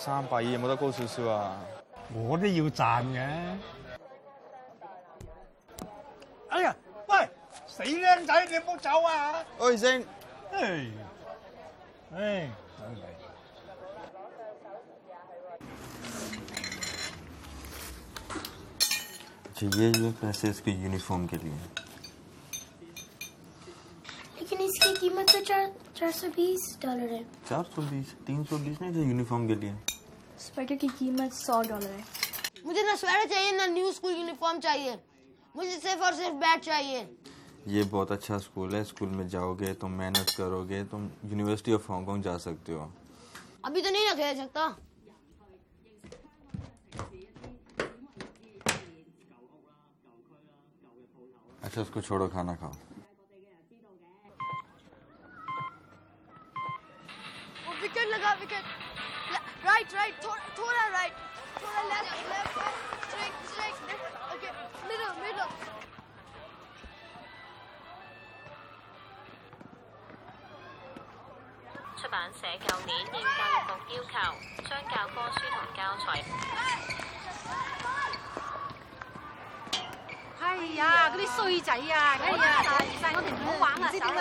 三百二有冇得高少少啊？我都要賺嘅。哎呀，喂，死僆仔，你唔好走啊！喂，星，唉，唉，真係。 अच्छा ये जो पैसे इसके यूनिफॉर्म के लिए लेकिन इसकी कीमत तो चार चार सौ बीस डॉलर है चार सौ बीस तीन सौ बीस नहीं थे यूनिफॉर्म के लिए स्वेटर की कीमत सौ डॉलर है। मुझे ना स्वेटर चाहिए ना न्यू स्कूल यूनिफॉर्म चाहिए। मुझे सिर्फ़ और सिर्फ़ बैट चाहिए। ये बहुत अच्छा स्कूल है। स्कूल में जाओगे तुम मेहनत करोगे तुम यूनिवर्सिटी ऑफ़ हांगकांग जा सकते हो। अभी तो नहीं ना खेल सकता। अच्छा उसको छोड़ो खाना खाओ। 社舊年應教育局要求，將教科書同教材。哎呀，嗰啲衰仔啊！哎呀，其實我哋唔好玩啦，走啦。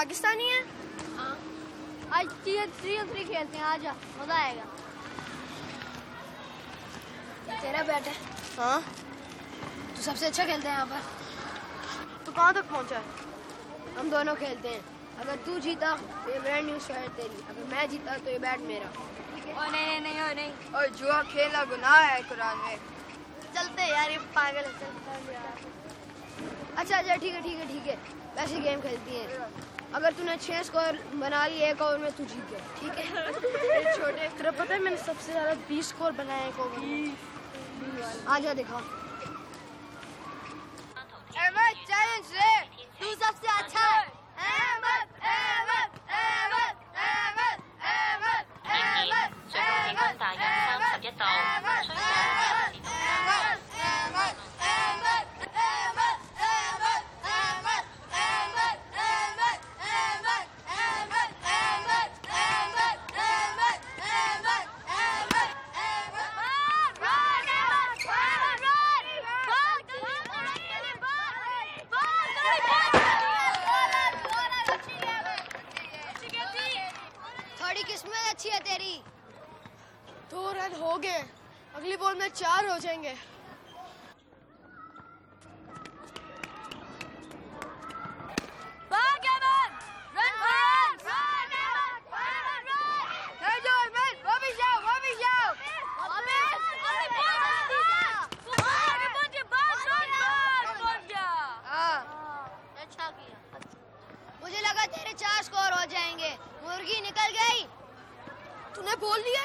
पाकिस्तानी है? हाँ। आज थ्री थ्री थ्री खेलते हैं आजा मज़ा आएगा। तेरा बैट है। हाँ? तू सबसे अच्छा खेलता है यहाँ पर। तू कहाँ तक पहुँचा है? हम दोनों खेलते हैं। अगर तू जीता तो ये ब्रांड न्यू शर्ट तेरी। अगर मैं जीता तो ये बैट मेरा। ओ नहीं नहीं ओ नहीं। और जुआ खेला गुनाह है कुरान में। चलते यार ये पागल है चलते यार। अच्छा अच्छा ठीक है ठीक है ठीक है। वैसे गेम खेलती है। अगर तूने छह स्कोर बना लिए एक ओवर में तू जीत गया। ठीक है? छोटे तेरा पता है मैंने सबसे ज़्यादा बीस स्कोर बनाए एक ओवर आ जा दिखा। अहमद चैलेंज ले तू सबसे अच्छा है। अहमद। बोल दिया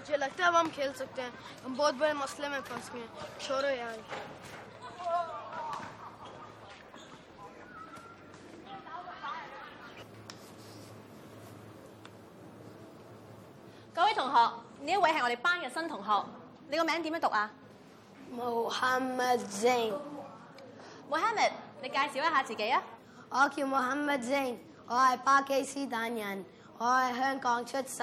तो फिर अभी हम अपनी गेम के साथ क्या करें तुझे लगता है अब हम खेल सकते हैं हम बहुत बड़े मसले में फंस गए हैं छोड़ो यार 各位同學，呢一位係我哋班嘅新同學，你個名點樣讀啊 Mohammad Jain ？Mohammed，你介紹一下自己啊。我叫 Mohammed Zain，我係巴基斯坦人，我喺香港出世，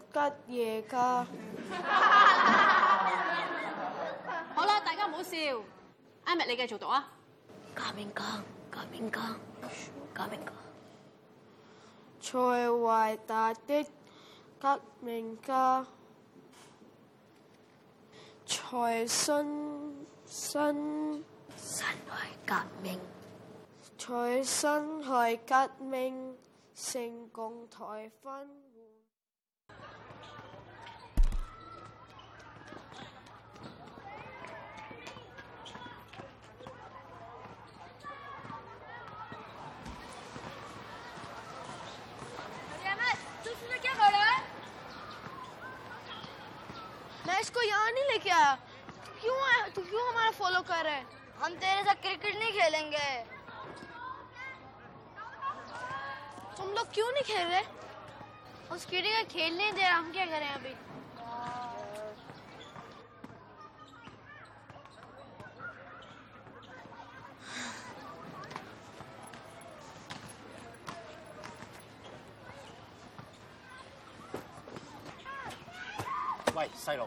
吉野家。好啦，大家唔好笑。Ahmed，你繼續讀啊。革命家，革命家，革命家。才偉大的革命家，才新新辛亥革命，才辛亥革命成功台分 यहाँ नहीं लेके आया तू क्यों आया तू क्यों हमारा फॉलो कर रहा है हम तेरे साथ क्रिकेट नहीं खेलेंगे तुम लोग क्यों नहीं खेल रहे उस कीड़े का खेल नहीं दे रहा हम क्या करें अभी Hey, 喂，细路，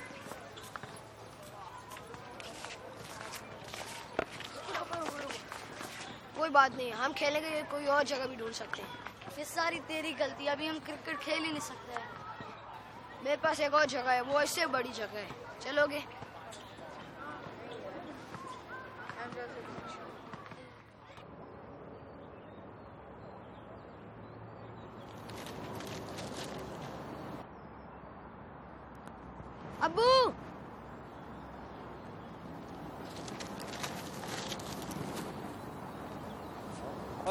कोई बात नहीं, हम खेलेंगे कोई और जगह भी ढूंढ सकते हैं। ये सारी तेरी गलती, अभी हम क्रिकेट खेल ही नहीं सकते हैं। मेरे पास एक और जगह है, वो इससे बड़ी जगह है। चलोगे? अबू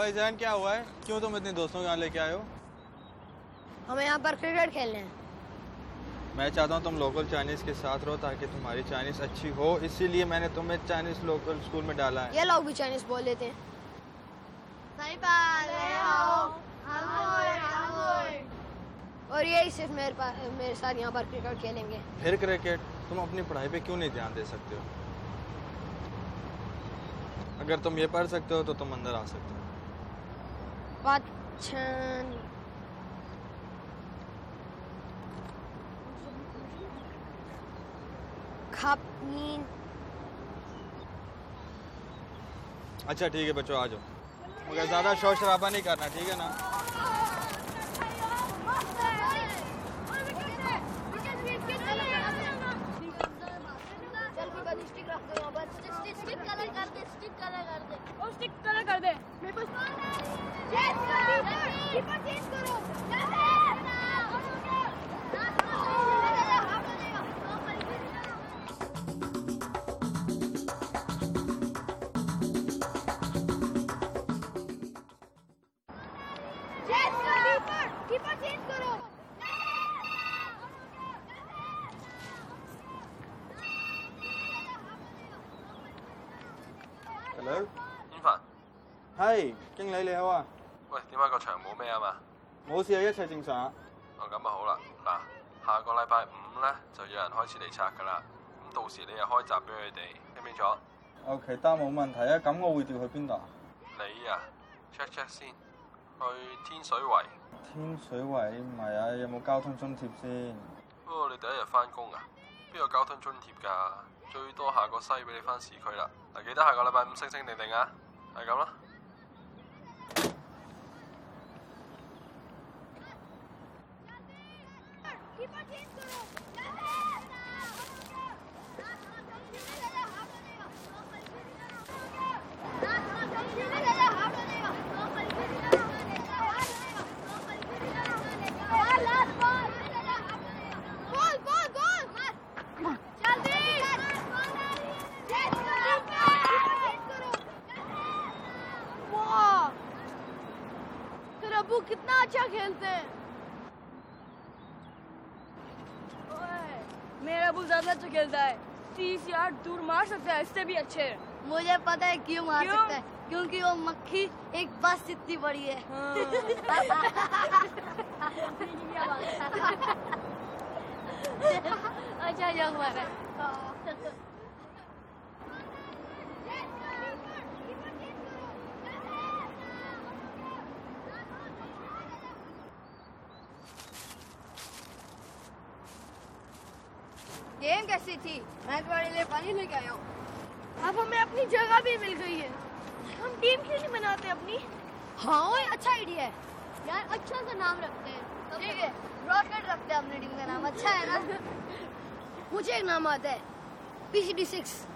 ओए जैन क्या हुआ है? क्यों तुम इतने दोस्तों को यहाँ लेके आए हो? हमें यहाँ पर क्रिकेट खेलने हैं। मैं चाहता हूँ तुम लोकल चाइनीज़ के साथ रहो ताकि तुम्हारी चाइनीज़ अच्छी हो। इसीलिए मैंने तुम्हें चाइनीज़ लोकल स्कूल में डाला है। ये लोग भी चाइनीज़ बोल लेते हैं। और यही सिर्फ़ मेरे पास मेरे साथ यहाँ पर क्रिकेट खेलेंगे। फिर क्रिकेट? तुम अपनी पढ़ाई पे क्यों नहीं ध्यान दे सकते हो? अगर तुम ये पढ़ सकते हो तो तुम अंदर आ सकते हो। Watchen. Kapnin. अच्छा ठीक है बच्चों आ जाओ। मगर ज़्यादा शोर शराबा नहीं करना ठीक है ना? स्टिक रख दो यहाँ पर स्टिक स्टिक स्टिक और स्टिक कलर कर दे। मेरे पास 飯。係經理你好啊， 喂，點解個場冇咩啊嘛？冇事啊，一切正常啊。哦，咁啊好啦，嗱，下個禮拜五咧就有人開始嚟拆噶啦，咁到時你又開閘俾佢哋，聽唔清楚？ OK，得冇問題啊。咁我會調去邊度啊？你啊，check check 先，去天水圍。天水圍唔係啊，有冇交通津貼先？不過你第一日翻工啊，邊有交通津貼㗎？最多下個西俾你翻市區啦。嗱，記得下個禮拜五星星定定啊，係咁啦。 Keep our teams going! मेरा अबू ज़्यादा अच्छा खेलता है। तीस यार दूर मार सकता है इससे भी अच्छे। मुझे पता है क्यों मार क्यों? सकता है? क्योंकि वो मक्खी एक बस इतनी बड़ी है। अच्छा यंग मारा गेम कैसी थी। मैं तुम्हारे लिए पानी लेके आया हूँ। अब हमें अपनी जगह भी मिल गई है। हम टीम क्यों नहीं बनाते अपनी? हाँ ओए अच्छा आइडिया है। यार अच्छा सा नाम रखते हैं। ठीक है रॉकेट रखते हैं अपनी टीम का नाम। अच्छा है ना? मुझे एक नाम आता है। पी सी पीसीडी सिक्स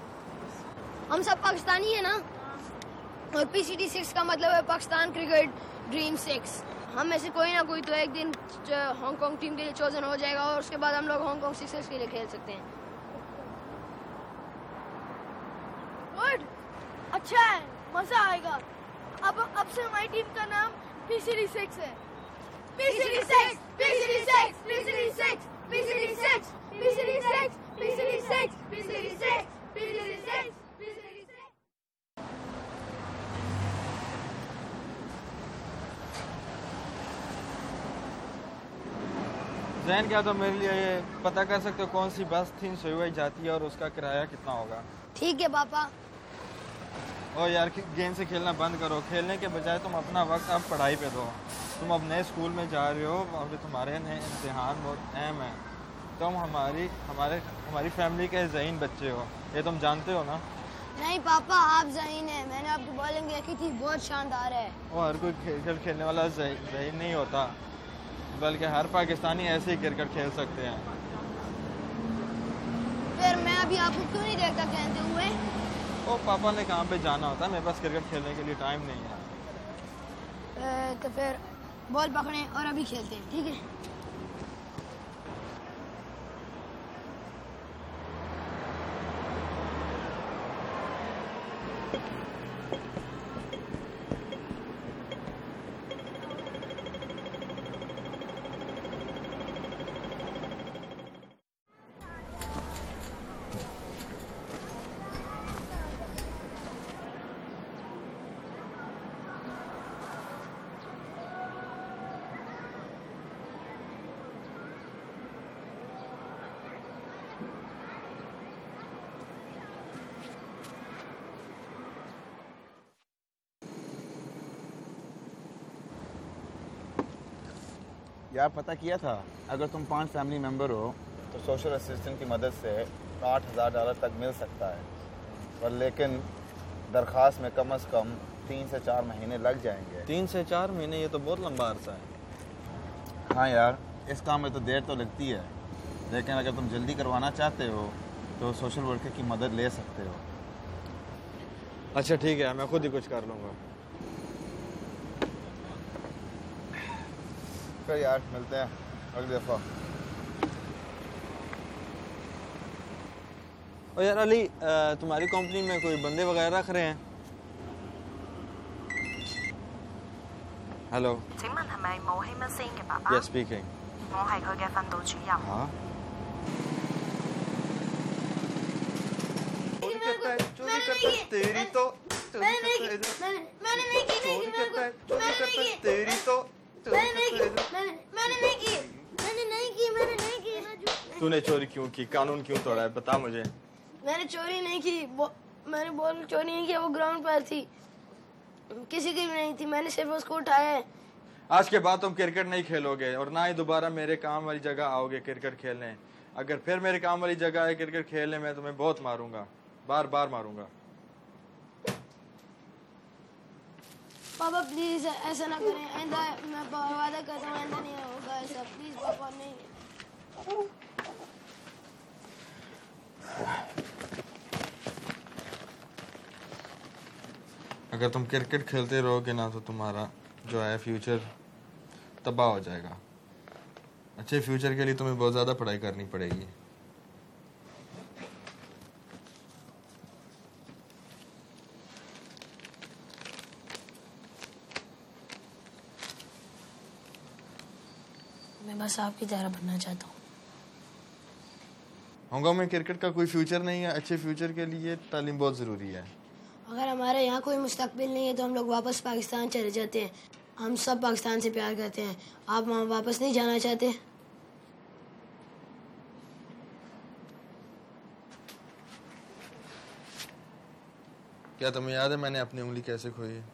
हम सब पाकिस्तानी है ना? और पी सी पीसीडी सिक्स का मतलब है पाकिस्तान क्रिकेट ड्रीम सिक्स हम में से कोई ना कोई तो एक दिन हांगकांग टीम के लिए चोजन हो जाएगा और उसके बाद हम लोग हांगकांग सिक्सर्स के लिए खेल सकते हैं। अच्छा है मज़ा आएगा अब अब से हमारी टीम का नाम पीसीडी सिक्स है six six six six six six six six जैन क्या तो मेरे लिए ये पता कर सकते हो कौन सी बस थी सुई जाती है और उसका किराया कितना होगा ठीक है पापा और यार गेम से खेलना बंद करो। खेलने के बजाय तुम अपना वक्त अब पढ़ाई पे दो। तुम अब नए स्कूल में जा रहे हो अभी तुम्हारे नए इम्तहान बहुत अहम है। तुम हमारी हमारे हमारी फैमिली के जहीन बच्चे हो। ये तुम जानते हो ना? नहीं पापा आप जहीन है। मैंने आपकी बॉलिंग देखी थी बहुत शानदार है। वो हर कोई क्रिकेट खेलने वाला जहीन नहीं होता। बल्कि हर पाकिस्तानी ऐसे ही क्रिकेट खेल सकते हैं। फिर मैं अभी आपको क्यों नहीं देखता कहते हुए? ओ, पापा ने कहाँ पे जाना होता? है मेरे पास क्रिकेट खेलने के लिए टाइम नहीं है। तो फिर बॉल पकड़े और अभी खेलते हैं, ठीक है? यार पता किया था? अगर तुम पाँच फैमिली मेंबर हो तो सोशल असिस्टेंट की मदद से आठ हज़ार डॉलर तक मिल सकता है। पर लेकिन दरख्वास्त में कम अज़ कम तीन से चार महीने लग जाएँगे। तीन से चार महीने ये तो बहुत लंबा अरसा है। हाँ यार इस काम में तो देर तो लगती है। लेकिन अगर तुम जल्दी करवाना चाहते हो तो सोशल वर्कर की मदद ले सकते हो। अच्छा ठीक है मैं खुद ही कुछ कर लूँगा। कर यार मिलते हैं अगली दफ़ा। और यार अली तुम्हारी कंपनी में कोई बंदे वगैरह रख रहे हैं? हेलो यस स्पीकिंग हाँ। चोरी करता है तेरी तो चोरी करता है चोरी करता है चोरी करता है तेरी तो मैंने नहीं की मैंने नहीं की। मैंने नहीं की मैंने नहीं की। मैं तूने चोरी क्यों की? कानून क्यों तोड़ा है? बता मुझे। मैंने चोरी नहीं की। वो मैंने बॉल चोरी नहीं किया वो ग्राउंड पर थी। किसी की भी नहीं थी। मैंने सिर्फ़ उसको उठाया है। आज के बाद तुम क्रिकेट नहीं खेलोगे और ना ही दोबारा मेरे काम वाली जगह आओगे क्रिकेट खेलने। अगर फिर मेरे काम वाली जगह आए क्रिकेट खेलने में तुम्हें बहुत मारूँगा। बार बार मारूँगा। पापा प्लीज़ ऐसा ना करें। आइंदा मैं वादा करता हूँ आइंदा नहीं होगा ऐसा। प्लीज़ पापा, नहीं। अगर तुम क्रिकेट खेलते रहोगे ना तो तुम्हारा जो है फ्यूचर तबाह हो जाएगा। अच्छे फ्यूचर के लिए तुम्हें बहुत ज़्यादा पढ़ाई करनी पड़ेगी। मैं बस आपकी तरह बनना चाहता हूँ। हांगकांग में क्रिकेट का कोई फ्यूचर नहीं है अच्छे फ्यूचर के लिए तालीम बहुत ज़रूरी है। अगर हमारे यहाँ कोई मुस्तकबिल नहीं है तो हम लोग वापस पाकिस्तान चले जाते हैं। हम सब पाकिस्तान से प्यार करते हैं। आप वहाँ वापस नहीं जाना चाहते? क्या तुम्हें याद है मैंने अपनी उंगली कैसे खोई है?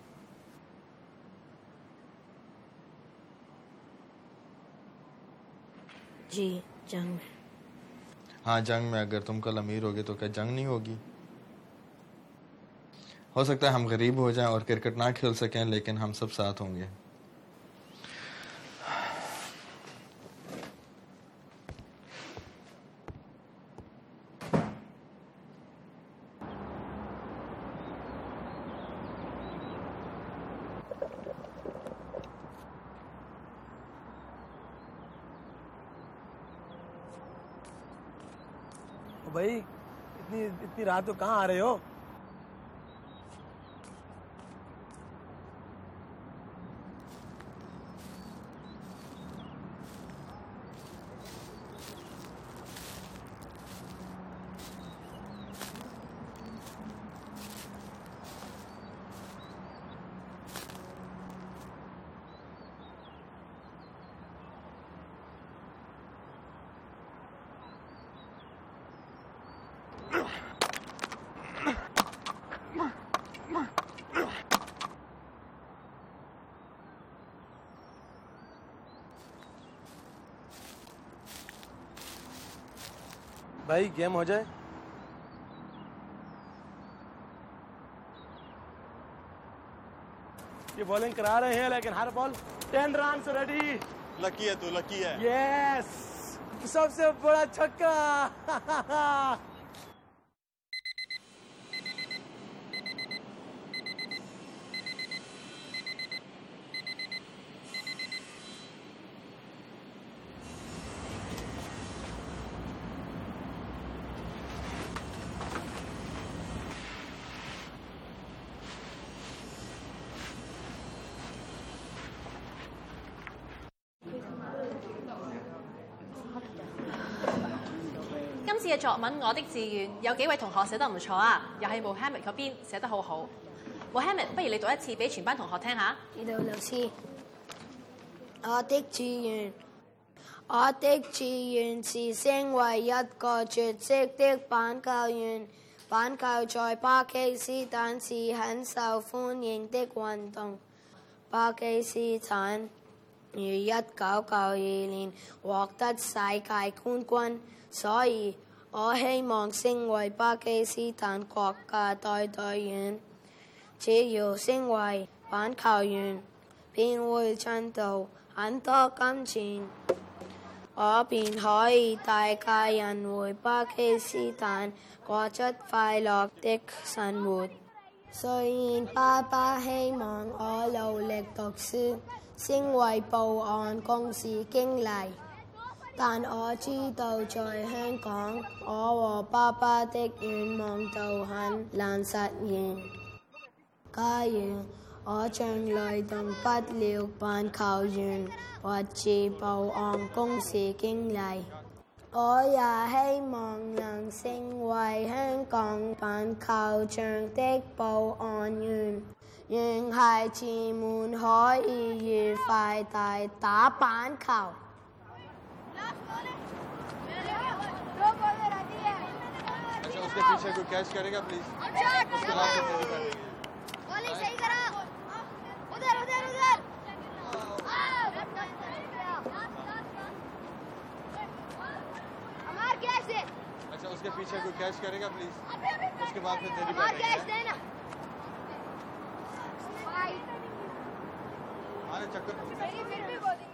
जी, जंग में। हाँ जंग में अगर तुम कल अमीर होगे तो क्या जंग नहीं होगी? हो सकता है हम गरीब हो जाएँ और क्रिकेट ना खेल सकें, लेकिन हम सब साथ होंगे ओ भाई इतनी को कहाँ आ रहे हो? भाई गेम हो जाए। ये बॉलिंग करा रहे हैं लेकिन हर ball ten run ready lucky है तू लकी है। यस सबसे बड़ा छक्का! 嘅作文《我的志願》有幾位同學寫得唔錯啊，又係 Mohammed 嗰邊寫得好好。Mohammed，不如你讀一次俾全班同學聽下。呢度老師，我的志願，我的志願是成為一個絕跡的板球員。板球在巴基斯坦是很受歡迎的運動。巴基斯坦於一九九二年獲得世界冠軍，所以 我希望成為巴基斯坦國家隊隊員。只要成為板球員，便會賺到很多金錢，我便可以帶家人回巴基斯坦過着快樂的生活。 雖然爸爸希望我努力讀書，成為報案公司經理， 但我知道在香港，我和爸爸的願望都很難實現。假如我將來當不了棒球員或者報案公司經理，我也希望能成為香港棒球場的報案員，讓孩子們可以愉快地打棒球。 अच्छा उसके पीछे कोई कैच करेगा प्लीज़ उसके बाद। बॉलिंग सही करा। उधर उधर उधर। हमार कैच दे। अच्छा उसके पीछे कोई कैच करेगा प्लीज़ उसके बाद फिर तेरी कैच है। अरे चक्कर। फिर भी बॉलिंग